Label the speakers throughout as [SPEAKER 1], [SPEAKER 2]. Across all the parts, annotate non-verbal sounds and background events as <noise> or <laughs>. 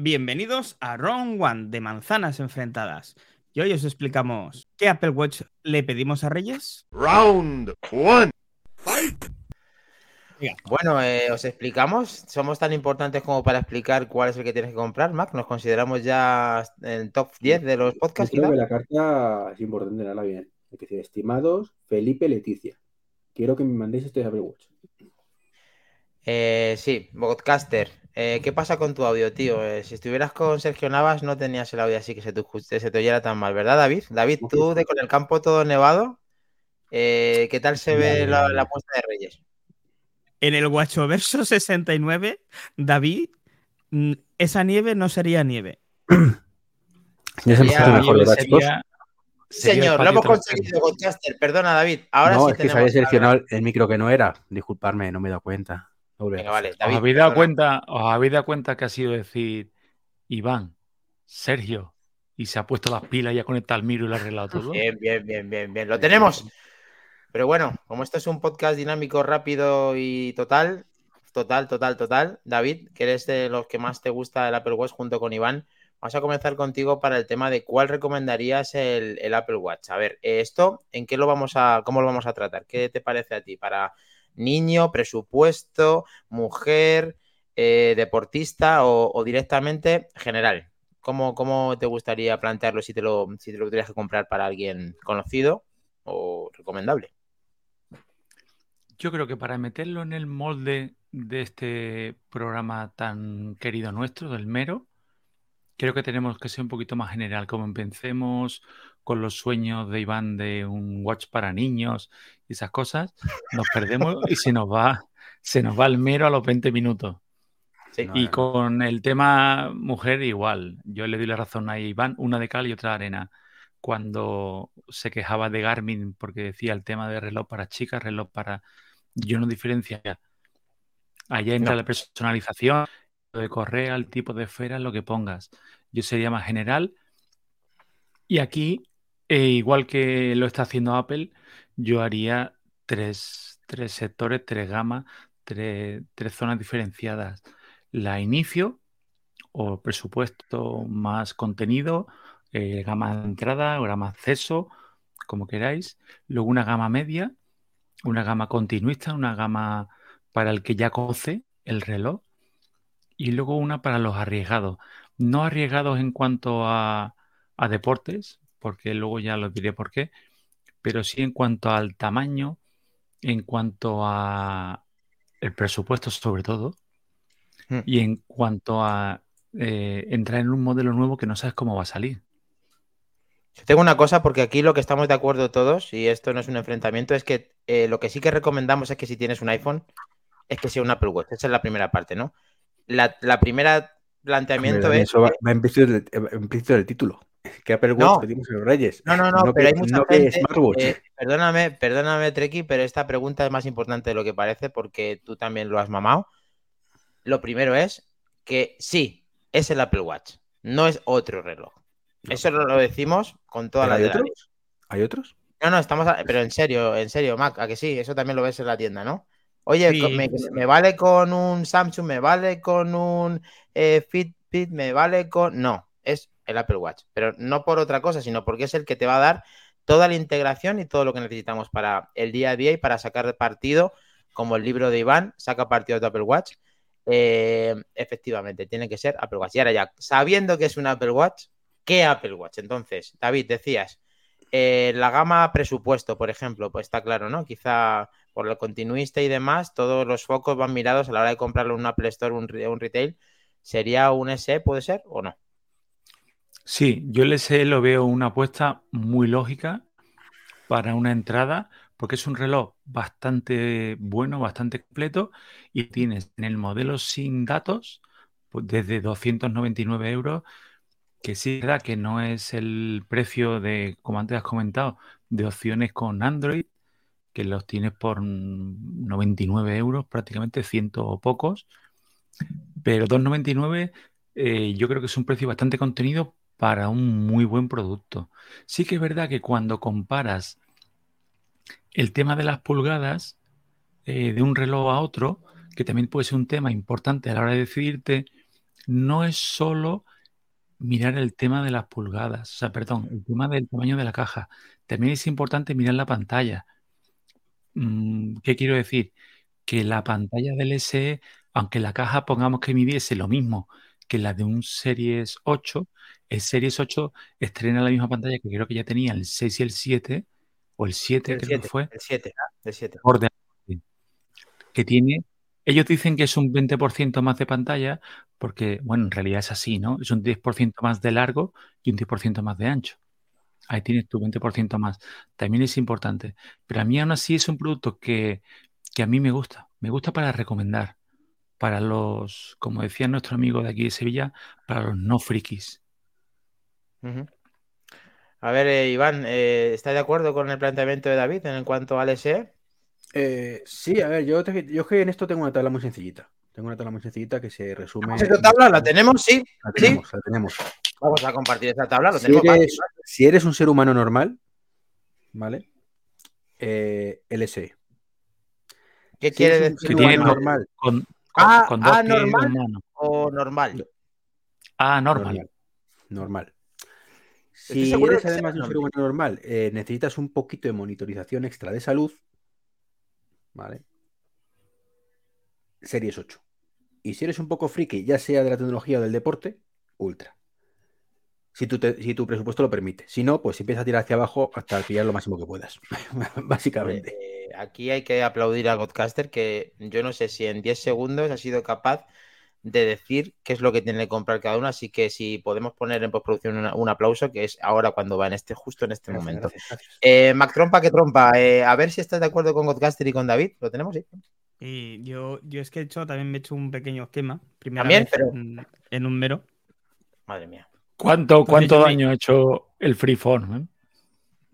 [SPEAKER 1] Bienvenidos a Round One de Manzanas Enfrentadas. Y hoy os explicamos qué Apple Watch le pedimos a Reyes.
[SPEAKER 2] Round One.
[SPEAKER 3] Bueno, eh, os explicamos. Somos tan importantes como para explicar cuál es el que tienes que comprar, Mac. Nos consideramos ya en el top 10 de los podcasts.
[SPEAKER 4] Yo creo que la carta es importante darla bien. Hay que decir, estimados Felipe Leticia. Quiero que me mandéis este Apple Watch.
[SPEAKER 3] Eh, sí, podcaster. Eh, ¿Qué pasa con tu audio, tío? Eh, si estuvieras con Sergio Navas no tenías el audio así que se te, se te oyera tan mal, ¿verdad, David? David, tú de con el campo todo nevado, eh, ¿qué tal se ve la, la puesta de Reyes?
[SPEAKER 1] En el Guachoverso 69, David, mm, esa nieve no sería nieve. <clears throat>
[SPEAKER 4] Ya se me
[SPEAKER 3] Sería-
[SPEAKER 4] hace mejor, ¿verdad, chicos?
[SPEAKER 5] Sería- sería
[SPEAKER 3] Señor, lo hemos conseguido, podcaster. Perdona, David. Ahora
[SPEAKER 4] no,
[SPEAKER 3] sí
[SPEAKER 4] es que había seleccionado el micro que no era. Disculparme, no me he dado cuenta.
[SPEAKER 3] Venga, vale.
[SPEAKER 5] ¿Os
[SPEAKER 3] David,
[SPEAKER 5] habéis dado cuenta, os habéis dado cuenta que ha sido decir Iván, Sergio, y se ha puesto las pilas y ha conectado el miro y lo ha arreglado todo?
[SPEAKER 3] Bien, bien, bien, bien, bien. Lo tenemos. Pero bueno, como esto es un podcast dinámico, rápido y total, total, total, total, David, que eres de los que más te gusta el Apple Watch junto con Iván, vamos a comenzar contigo para el tema de cuál recomendarías el, el Apple Watch. A ver, eh, esto, ¿en qué lo vamos a, cómo lo vamos a tratar? ¿Qué te parece a ti? Para niño, presupuesto, mujer, eh, deportista o, o directamente general. ¿Cómo, ¿Cómo te gustaría plantearlo si te lo, si te lo tuvieras que comprar para alguien conocido o recomendable?
[SPEAKER 5] Yo creo que para meterlo en el molde de este programa tan querido nuestro, del mero, creo que tenemos que ser un poquito más general. Como empecemos con los sueños de Iván de un watch para niños y esas cosas, nos perdemos y se nos va, se nos va el mero a los 20 minutos.
[SPEAKER 3] Sí.
[SPEAKER 4] No,
[SPEAKER 5] Y
[SPEAKER 4] no.
[SPEAKER 5] con el tema mujer igual. Yo le doy la razón a Iván, una de cal y otra de arena. Cuando se quejaba de Garmin porque decía el tema de reloj para chicas, reloj para... Yo no diferenciaría. Allá entra
[SPEAKER 3] No.
[SPEAKER 5] la personalización, de correa, el tipo de esfera, lo que pongas. Yo sería más general. Y aquí, eh, igual que lo está haciendo Apple, yo haría tres, tres sectores, tres gamas, tres, tres zonas diferenciadas la inicio o presupuesto más contenido, eh, gama de entrada, gama acceso, como queráis. Luego una gama media, una gama continuista, una gama para el que ya conoce el reloj. Y luego una para los arriesgados. No arriesgados en cuanto a, a deportes, porque luego ya los diré por qué, pero sí en cuanto al tamaño, en cuanto a el presupuesto sobre todo,
[SPEAKER 3] Hmm.
[SPEAKER 5] y en cuanto a eh, entrar en un modelo nuevo que no sabes cómo va a salir.
[SPEAKER 3] Tengo una cosa, porque aquí lo que estamos de acuerdo todos, y esto no es un enfrentamiento, es que eh, lo que sí que recomendamos es que si tienes un iPhone, es que sea un Apple Watch. Esa es la primera parte, ¿no? La, la primera planteamiento es.
[SPEAKER 4] Eso va, va implícito implícito del título. Que Apple Watch
[SPEAKER 3] No.
[SPEAKER 4] pedimos a los Reyes.
[SPEAKER 3] No, no, no, pero
[SPEAKER 4] que,
[SPEAKER 3] hay mucha
[SPEAKER 4] no
[SPEAKER 3] gente.
[SPEAKER 4] Smartwatch.
[SPEAKER 3] eh, perdóname, perdóname, Treki, pero esta pregunta es más importante de lo que parece porque tú también lo has mamado. Lo primero es que sí, es el Apple Watch, no es otro reloj. Eso lo, lo decimos con todas
[SPEAKER 4] ¿Pero
[SPEAKER 3] las
[SPEAKER 4] hay otros? ¿Hay otros?
[SPEAKER 3] No, no, estamos. a- Pero en serio, en serio, Mac, a que sí, eso también lo ves en la tienda, ¿no? Oye,
[SPEAKER 1] Sí.
[SPEAKER 3] co- me, me vale con un Samsung, me vale con un eh, Fitbit, me vale con. No, es el Apple Watch. Pero no por otra cosa, sino porque es el que te va a dar toda la integración y todo lo que necesitamos para el día a día y para sacar partido, como el libro de Iván, saca partido de Apple Watch. Eh, efectivamente, tiene que ser Apple Watch. Y ahora ya, sabiendo que es un Apple Watch, ¿qué Apple Watch? Entonces, David, decías, eh, la gama presupuesto, por ejemplo, pues está claro, ¿no? Quizá por lo continuista y demás, todos los focos van mirados a la hora de comprarlo en un Apple Store un, un retail. ¿Sería un SE, puede ser o no?
[SPEAKER 5] Sí, yo el SE lo veo una apuesta muy lógica para una entrada, porque es un reloj bastante bueno, bastante completo, y tienes en el modelo sin datos, pues desde 299 euros, que sí es verdad que no es el precio de, como antes has comentado, de opciones con Android, que los tienes por 99 euros, prácticamente ciento o pocos, pero 299 eh, yo creo que es un precio bastante contenido para un muy buen producto. Sí que es verdad que cuando comparas el tema de las pulgadas eh, de un reloj a otro, que también puede ser un tema importante a la hora de decidirte, no es solo mirar el tema de las pulgadas, o sea, perdón, el tema del tamaño de la caja. También es importante mirar la pantalla. Mm, ¿Qué quiero decir? Que la pantalla del SE, aunque la caja pongamos que midiese lo mismo que la de un Series 8, el Series 8 estrena la misma pantalla que creo que ya tenía el 6 y el 7, o el 7
[SPEAKER 3] El
[SPEAKER 5] creo
[SPEAKER 3] 7,
[SPEAKER 5] que fue,
[SPEAKER 3] el 7, el 7.
[SPEAKER 5] por delante, que tiene, ellos dicen que es un 20% más de pantalla, porque, bueno, en realidad es así, ¿no? Es un 10% más de largo y un 10% más de ancho. Ahí tienes tu 20% más. También es importante. Pero a mí aún así es un producto que, que a mí me gusta. Me gusta para recomendar. Para los, como decía nuestro amigo de aquí de Sevilla, para los no frikis.
[SPEAKER 3] A ver, eh, Iván, eh, ¿estás de acuerdo con el planteamiento de David en cuanto al SE?
[SPEAKER 4] Eh, sí, a ver, yo, te- yo es que en esto tengo una tabla muy sencillita. Tengo una tabla muy sencillita que se resume.
[SPEAKER 3] ¿Tenemos esta tabla? ¿La tenemos? Sí.
[SPEAKER 4] La
[SPEAKER 3] Sí.
[SPEAKER 4] tenemos, la tenemos.
[SPEAKER 3] Vamos a compartir esta tabla. Lo
[SPEAKER 4] Si
[SPEAKER 3] tenemos fácil,
[SPEAKER 4] eres, si eres un ser humano normal, ¿vale? Eh, LSE.
[SPEAKER 3] ¿Qué
[SPEAKER 4] Si
[SPEAKER 3] quiere decir
[SPEAKER 4] ser
[SPEAKER 5] Que tiene
[SPEAKER 4] humano normal,
[SPEAKER 5] Con, con,
[SPEAKER 3] Ah,
[SPEAKER 5] con dos
[SPEAKER 3] ah, o normal?
[SPEAKER 5] Ah, normal.
[SPEAKER 4] normal. Si eres además un ser humano normal, eh, necesitas un poquito de monitorización extra de salud, ¿vale? Series 8. Y si eres un poco friki, ya sea de la tecnología o del deporte, ultra. Si tu, te- si tu presupuesto lo permite. Si no, pues empieza a tirar hacia abajo hasta pillar lo máximo que puedas. <laughs> Básicamente.
[SPEAKER 3] Eh, aquí hay que aplaudir a Godcaster que yo no sé si en 10 segundos ha sido capaz de decir qué es lo que tiene que comprar cada uno. Así que si podemos poner en postproducción una- un aplauso, que es ahora cuando va en este, justo en este
[SPEAKER 4] Gracias,
[SPEAKER 3] momento.
[SPEAKER 4] gracias, gracias.
[SPEAKER 3] Eh, Mac Trompa, que trompa. Eh, a ver si estás de acuerdo con Godcaster y con David. ¿Lo tenemos? Sí.
[SPEAKER 1] Y yo, yo es que he hecho, también me he hecho un pequeño esquema. Primera
[SPEAKER 3] También,
[SPEAKER 1] vez
[SPEAKER 3] pero-
[SPEAKER 1] en, en un mero.
[SPEAKER 3] Madre mía.
[SPEAKER 5] ¿Cuánto, cuánto
[SPEAKER 1] me-
[SPEAKER 5] daño ha hecho el Freeform? eh?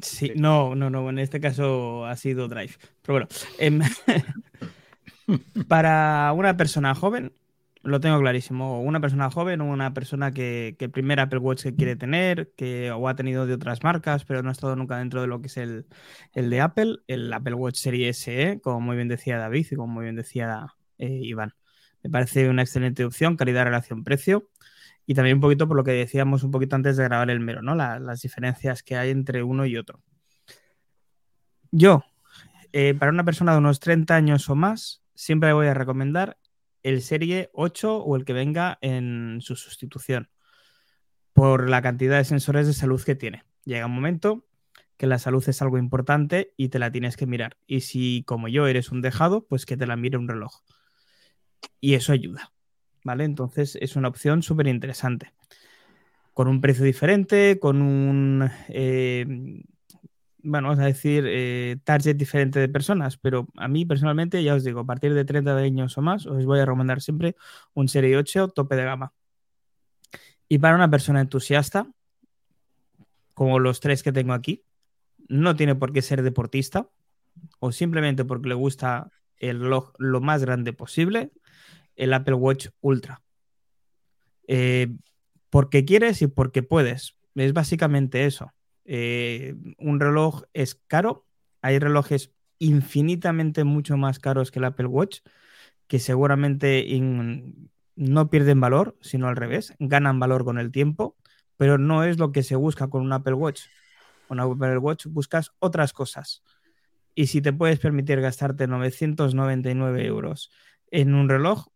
[SPEAKER 1] Sí, no, no, no, en este caso ha sido Drive. Pero bueno, em, <laughs> para una persona joven, lo tengo clarísimo. Una persona joven una persona que, que el primer Apple Watch que quiere tener, que o ha tenido de otras marcas, pero no ha estado nunca dentro de lo que es el, el de Apple, el Apple Watch Series SE, como muy bien decía David y como muy bien decía eh, Iván. Me parece una excelente opción, calidad-relación-precio. Y también un poquito por lo que decíamos un poquito antes de grabar el mero, ¿no? La- las diferencias que hay entre uno y otro. Yo, eh, para una persona de unos 30 años o más, siempre voy a recomendar el Serie 8 o el que venga en su sustitución, por la cantidad de sensores de salud que tiene. Llega un momento que la salud es algo importante y te la tienes que mirar. Y si, como yo, eres un dejado, pues que te la mire un reloj. Y eso ayuda, ¿vale? Entonces es una opción súper interesante. Con un precio diferente, con un... eh, bueno, vamos a decir, eh, target diferente de personas, pero a mí personalmente, ya os digo, a partir de 30 años o más, os voy a recomendar siempre un Serie 8 tope de gama. Y para una persona entusiasta, como los tres que tengo aquí, no tiene por qué ser deportista, o simplemente porque le gusta el reloj lo más grande posible, el Apple Watch Ultra. Eh, porque quieres y porque puedes. Es básicamente eso. Eh, un reloj es caro. Hay relojes infinitamente mucho más caros que el Apple Watch, que seguramente no pierden valor, sino al revés, ganan valor con el tiempo, pero no es lo que se busca con un Apple Watch. Con un Apple Watch buscas otras cosas. Y si te puedes permitir gastarte 999 euros en un reloj,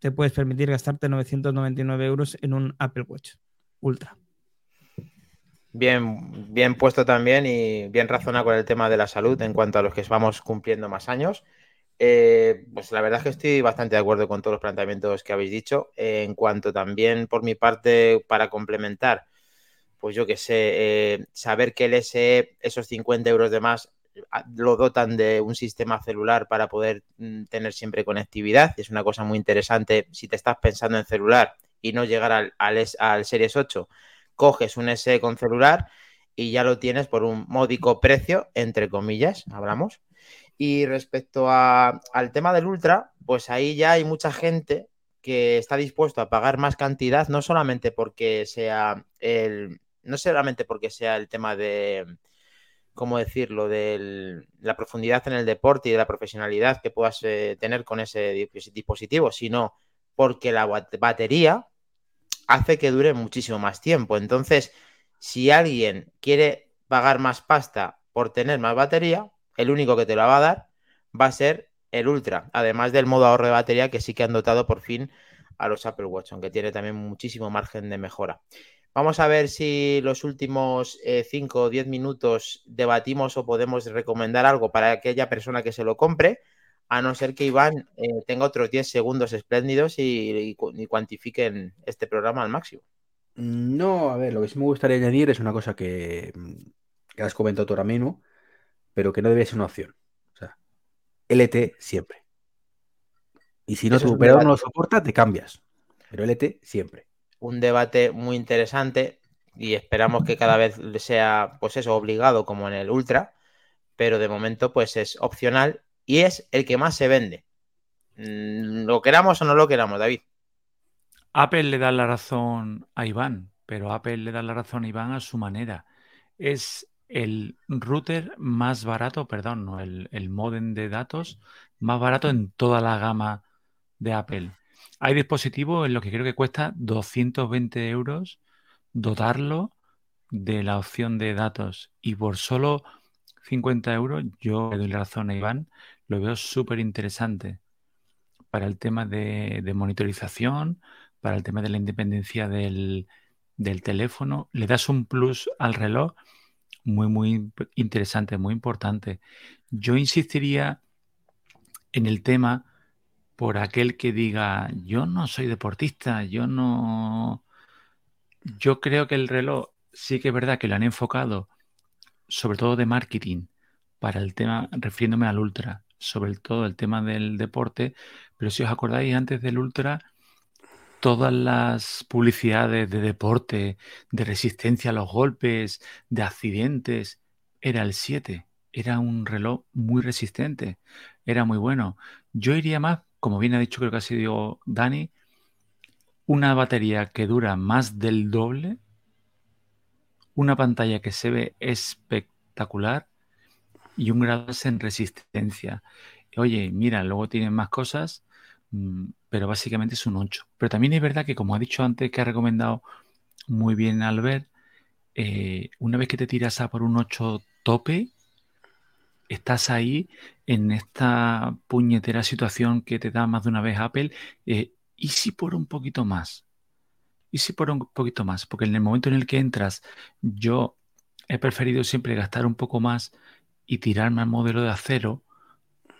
[SPEAKER 1] te puedes permitir gastarte 999 euros en un Apple Watch Ultra.
[SPEAKER 3] Bien, bien puesto también y bien razonado con el tema de la salud en cuanto a los que vamos cumpliendo más años. Eh, pues la verdad es que estoy bastante de acuerdo con todos los planteamientos que habéis dicho. Eh, en cuanto también por mi parte, para complementar, pues yo que sé, eh, saber que el SE, esos 50 euros de más, a- lo dotan de un sistema celular para poder mm, tener siempre conectividad. Es una cosa muy interesante si te estás pensando en celular y no llegar al, al, al Series 8 coges un SE con celular y ya lo tienes por un módico precio, entre comillas, hablamos. Y respecto al tema del Ultra, pues ahí ya hay mucha gente que está dispuesto a pagar más cantidad, no solamente porque sea el, no solamente porque sea el tema de, ¿cómo decirlo?, de la profundidad en el deporte y de la profesionalidad que puedas eh, tener con ese dispositivo, sino porque la bat- batería hace que dure muchísimo más tiempo. Entonces, si alguien quiere pagar más pasta por tener más batería, el único que te la va a dar va a ser el Ultra, además del modo ahorro de batería que sí que han dotado por fin a los Apple Watch, aunque tiene también muchísimo margen de mejora. Vamos a ver si los últimos 5 o 10 minutos debatimos o podemos recomendar algo para aquella persona que se lo compre, a no ser que Iván eh, tenga otros 10 segundos espléndidos y, y, cuantifiquen este programa al máximo.
[SPEAKER 4] No, a ver, lo que sí me gustaría añadir es una cosa que, que has comentado tú ahora mismo, pero que no debe ser una opción. O sea, LT siempre. Y si no
[SPEAKER 3] Eso
[SPEAKER 4] tu operador no lo soporta, te cambias. Pero LT siempre.
[SPEAKER 3] Un debate muy interesante y esperamos que cada vez sea, pues eso, obligado como en el Ultra, pero de momento pues es opcional y es el que más se vende. Mm, Lo queramos o no lo queramos, David.
[SPEAKER 5] Apple le da la razón a Iván, pero Apple le da la razón a Iván a su manera. Es el router más barato, perdón, no, el, el modem de datos más barato en toda la gama de Apple. Hay dispositivos en los que creo que cuesta 220 euros dotarlo de la opción de datos y por solo 50 euros yo le doy la razón a Iván, lo veo súper interesante para el tema de, de monitorización, para el tema de la independencia del, del teléfono. Le das un plus al reloj muy, muy interesante, muy importante. Yo insistiría en el tema por aquel que diga, yo no soy deportista, yo no... Yo creo que el reloj sí que es verdad que lo han enfocado, sobre todo de marketing, para el tema, refiriéndome al ultra, sobre todo el tema del deporte, pero si os acordáis antes del ultra, todas las publicidades de deporte, de resistencia a los golpes, de accidentes, era el 7. Era un reloj muy resistente, era muy bueno. Yo iría más, como bien ha dicho, creo que ha sido Dani, una batería que dura más del doble, una pantalla que se ve espectacular y un grado en resistencia. Oye, mira, luego tienen más cosas, mm, pero básicamente es un 8. Pero también es verdad que, como ha dicho antes, que ha recomendado muy bien Albert, eh, una vez que te tiras a por un 8 tope, estás ahí en esta puñetera situación que te da más de una vez Apple. eh, ¿y si por un poquito más? ¿Y si por un poquito más? Porque en el momento en el que entras, yo he preferido siempre gastar un poco más y tirarme al modelo de acero,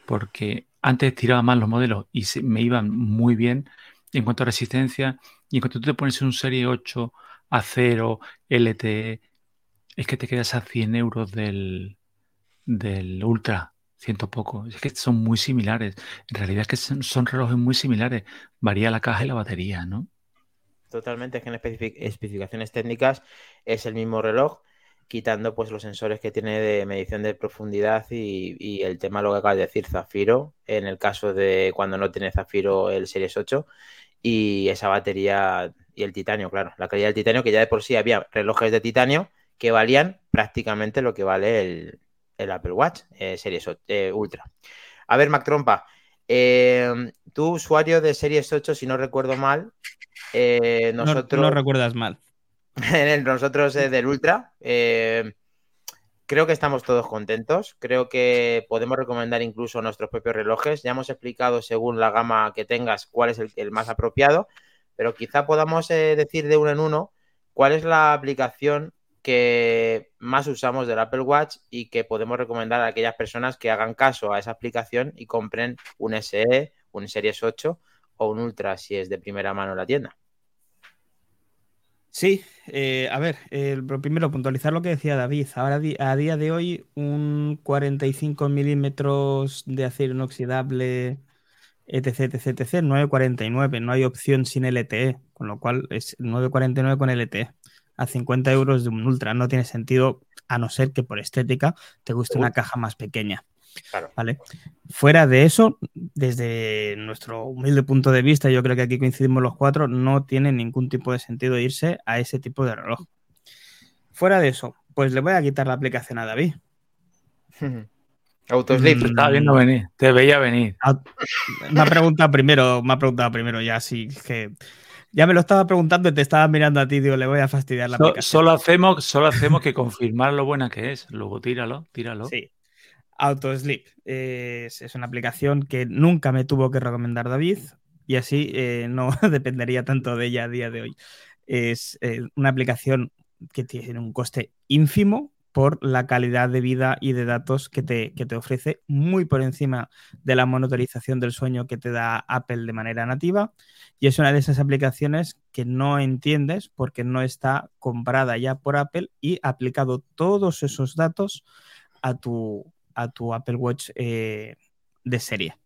[SPEAKER 5] porque antes tiraba más los modelos y se- me iban muy bien en cuanto a resistencia. Y en cuanto tú te pones un Serie 8 acero, LTE, es que te quedas a 100 euros del, del Ultra, ciento poco. Es que son muy similares. En realidad es que son relojes muy similares. Varía la caja y la batería, ¿no?
[SPEAKER 3] Totalmente, es que en especific- especificaciones técnicas es el mismo reloj, quitando pues los sensores que tiene de medición de profundidad y, el tema lo que acabas de decir, Zafiro, en el caso de cuando no tiene Zafiro el Series 8, y esa batería y el titanio, claro, la calidad del titanio, que ya de por sí había relojes de titanio que valían prácticamente lo que vale el, Apple Watch eh, Series 8, eh, Ultra. A ver, Mac Trompa, eh, tú usuario de Series 8, si no recuerdo mal, eh,
[SPEAKER 1] No-
[SPEAKER 3] nosotros
[SPEAKER 1] no recuerdas mal. <laughs>
[SPEAKER 3] nosotros eh, del Ultra. eh, creo que estamos todos contentos. Creo que podemos recomendar incluso nuestros propios relojes. Ya hemos explicado según la gama que tengas cuál es el, el más apropiado, pero quizá podamos eh, decir de uno en uno cuál es la aplicación que más usamos del Apple Watch y que podemos recomendar a aquellas personas que hagan caso a esa aplicación y compren un SE, un Series 8 o un Ultra si es de primera mano la tienda.
[SPEAKER 1] Sí, eh, a ver, primero puntualizar lo que decía David. Ahora a día de hoy un 45 milímetros de acero inoxidable, etc, etc, etc, 9,49. No hay opción sin LTE, con lo cual es 9,49 con LTE. A 50 euros de un Ultra no tiene sentido, a no ser que por estética te guste una caja más pequeña.
[SPEAKER 3] Claro.
[SPEAKER 1] ¿vale? Fuera de eso, desde nuestro humilde punto de vista, yo creo que aquí coincidimos los cuatro, no tiene ningún tipo de sentido irse a ese tipo de reloj. Fuera de eso, pues le voy a quitar la aplicación a David. <laughs>
[SPEAKER 3] Autosleep.
[SPEAKER 1] Mm.
[SPEAKER 5] Te estaba viendo venir, te veía venir.
[SPEAKER 1] Ah, Me ha preguntado primero, me ha preguntado primero ya si que Ya me lo estaba preguntando y te estaba mirando a ti, digo, le voy a fastidiar la
[SPEAKER 5] So-
[SPEAKER 1] aplicación.
[SPEAKER 5] solo, hacemos, solo hacemos que confirmar lo buena que es. Luego tíralo, tíralo.
[SPEAKER 1] Sí. AutoSleep es, es una aplicación que nunca me tuvo que recomendar David y así eh, no <laughs> dependería tanto de ella a día de hoy. Es eh, una aplicación que tiene un coste ínfimo por la calidad de vida y de datos que te, que te ofrece, muy por encima de la monitorización del sueño que te da Apple de manera nativa. Y es una de esas aplicaciones que no entiendes porque no está comprada ya por Apple y ha aplicado todos esos datos a tu, a tu Apple Watch eh, de serie.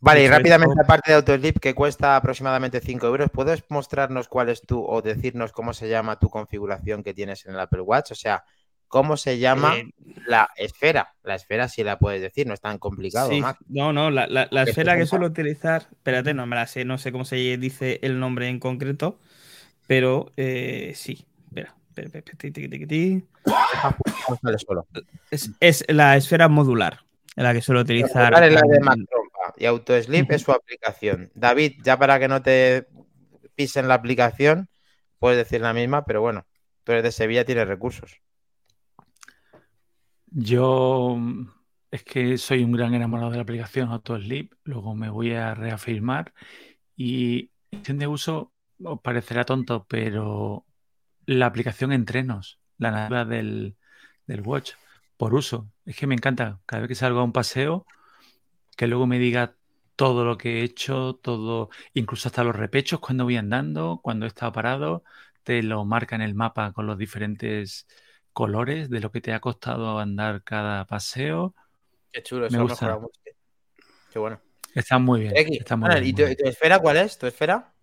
[SPEAKER 3] Vale, y rápidamente, aparte de Autoslip, que cuesta aproximadamente 5 euros, ¿puedes mostrarnos cuál es tu o decirnos cómo se llama tu configuración que tienes en el Apple Watch? O sea, ¿cómo se llama
[SPEAKER 1] Eh,
[SPEAKER 3] la esfera? La esfera sí la puedes decir, no es tan complicado,
[SPEAKER 1] sí,
[SPEAKER 3] Mac.
[SPEAKER 1] no, no, la, la- la esfera que suelo utilizar, espérate, no me la sé, no sé cómo se dice el nombre en concreto, pero eh, sí, espera, espera, espera. Es, es la esfera modular, la que suelo utilizar.
[SPEAKER 3] Es la de
[SPEAKER 1] en-
[SPEAKER 3] y Autoslip es su aplicación. David, ya para que no te pisen la aplicación, puedes decir la misma, pero bueno, tú eres de Sevilla, tienes recursos.
[SPEAKER 5] Yo es que soy un gran enamorado de la aplicación AutoSleep, luego me voy a reafirmar y en de uso os parecerá tonto, pero la aplicación entrenos, la nativa del, del Watch, por uso, es que me encanta. Cada vez que salgo a un paseo, que luego me diga todo lo que he hecho, todo, incluso hasta los repechos cuando voy andando, cuando he estado parado, te lo marca en el mapa con los diferentes colores de lo que te ha costado andar cada paseo.
[SPEAKER 3] Qué chulo,
[SPEAKER 5] Me
[SPEAKER 3] eso ha
[SPEAKER 5] gusta.
[SPEAKER 3] mucho. Qué bueno.
[SPEAKER 5] Está muy bien. Está muy
[SPEAKER 3] Manuel,
[SPEAKER 5] bien,
[SPEAKER 3] ¿y tu, esfera cuál es? ¿Tu esfera?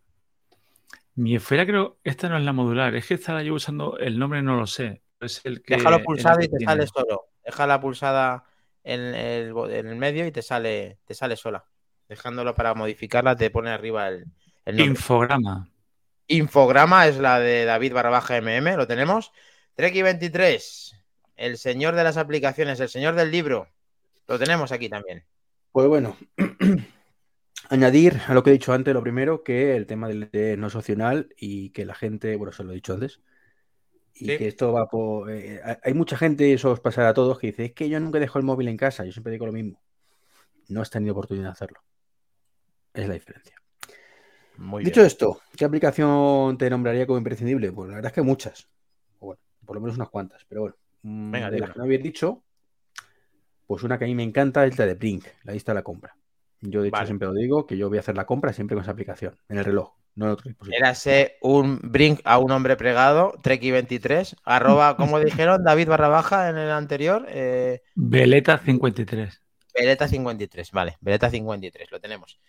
[SPEAKER 5] Mi esfera creo, esta no es la modular, es que estaba yo usando, el nombre no lo sé. Es el que,
[SPEAKER 3] Déjalo
[SPEAKER 5] que
[SPEAKER 3] y te
[SPEAKER 5] tiene.
[SPEAKER 3] sale solo. Déjala pulsada en el, en el medio y te sale, te sale sola. Dejándolo para modificarla, te pone arriba el, el nombre.
[SPEAKER 5] Infograma.
[SPEAKER 3] Infograma es la de David Barrabaja MM, lo tenemos. Treki 23, el señor de las aplicaciones, el señor del libro. Lo tenemos aquí también.
[SPEAKER 4] Pues bueno, <clears throat> añadir a lo que he dicho antes, lo primero, que el tema del de no es opcional y que la gente, bueno, se lo he dicho antes, y
[SPEAKER 3] Sí.
[SPEAKER 4] que esto va por... eh, hay- mucha gente, eso os pasará a todos, que dice, es que yo nunca dejo el móvil en casa, yo siempre digo lo mismo. No has tenido oportunidad de hacerlo. Es la diferencia.
[SPEAKER 3] Muy
[SPEAKER 4] Dicho
[SPEAKER 3] bien.
[SPEAKER 4] esto, ¿qué aplicación te nombraría como imprescindible? Pues la verdad es que muchas. Por lo menos unas cuantas, pero bueno. mm,
[SPEAKER 3] Venga,
[SPEAKER 4] de las que no habéis dicho, pues una que a mí me encanta es la de Brink, la lista de la compra. Yo de hecho
[SPEAKER 3] Vale.
[SPEAKER 4] siempre lo digo que yo voy a hacer la compra siempre con esa aplicación, en el reloj, no en otro dispositivo.
[SPEAKER 3] Érase un brink a un hombre pregado, Treki 23, arroba, <laughs> como dijeron, David Barrabaja en el anterior, eh,
[SPEAKER 5] Veleta 53.
[SPEAKER 3] Veleta 53, vale, Veleta 53, lo tenemos.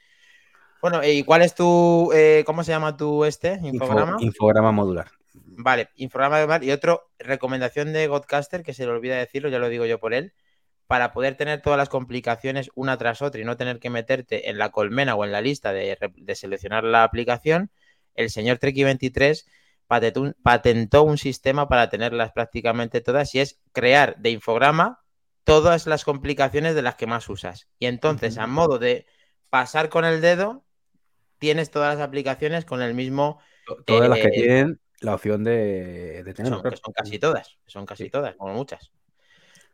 [SPEAKER 3] Bueno, ¿y cuál es tu, eh, cómo se llama tu este,
[SPEAKER 4] Info-
[SPEAKER 3] infograma?
[SPEAKER 4] infograma modular.
[SPEAKER 3] Vale, infograma de mar y otro, recomendación de Godcaster, que se le olvida decirlo, ya lo digo yo por él, para poder tener todas las complicaciones una tras otra y no tener que meterte en la colmena o en la lista de, seleccionar la aplicación, el señor Treki23 patentó un, patentó un sistema para tenerlas prácticamente todas y es crear de infograma todas las complicaciones de las que más usas. Y entonces, a modo de pasar con el dedo, tienes todas las aplicaciones con el mismo
[SPEAKER 4] To- Todas las que
[SPEAKER 3] Eh,
[SPEAKER 4] tienen la opción de, de
[SPEAKER 3] que
[SPEAKER 4] tenerlo,
[SPEAKER 3] son, que son casi todas, son casi todas, como muchas.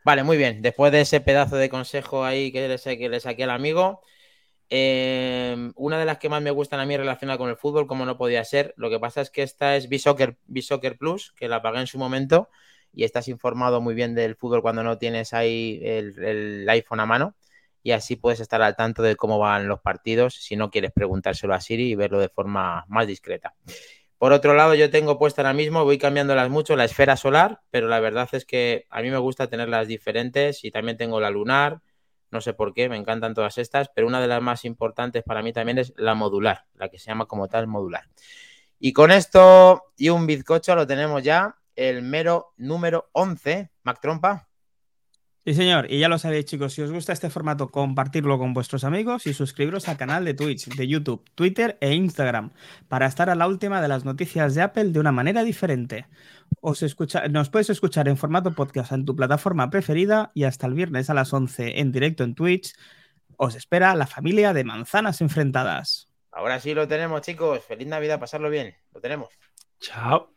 [SPEAKER 3] Vale, muy bien. Después de ese pedazo de consejo ahí que le, que le saqué al amigo, eh, una de las que más me gustan a mí relacionada con el fútbol, como no podía ser, lo que pasa es que esta es B-Soccer Plus, que la pagué en su momento y estás informado muy bien del fútbol cuando no tienes ahí el, el iPhone a mano y así puedes estar al tanto de cómo van los partidos si no quieres preguntárselo a Siri y verlo de forma más discreta. Por otro lado, yo tengo puesta ahora mismo, voy cambiándolas mucho, la esfera solar, pero la verdad es que a mí me gusta tenerlas diferentes y también tengo la lunar, no sé por qué, me encantan todas estas, pero una de las más importantes para mí también es la modular, la que se llama como tal modular. Y con esto y un bizcocho lo tenemos ya, el mero número 11, Mac Trompa.
[SPEAKER 1] Sí, señor. Y ya lo sabéis, chicos, si os gusta este formato, compartirlo con vuestros amigos y suscribiros al canal de Twitch, de YouTube, Twitter e Instagram para estar a la última de las noticias de Apple de una manera diferente. Os escucha nos puedes escuchar en formato podcast en tu plataforma preferida y hasta el viernes a las 11 en directo en Twitch. Os espera la familia de manzanas enfrentadas.
[SPEAKER 3] Ahora sí lo tenemos, chicos. Feliz Navidad, pasarlo bien. Lo tenemos.
[SPEAKER 5] Chao.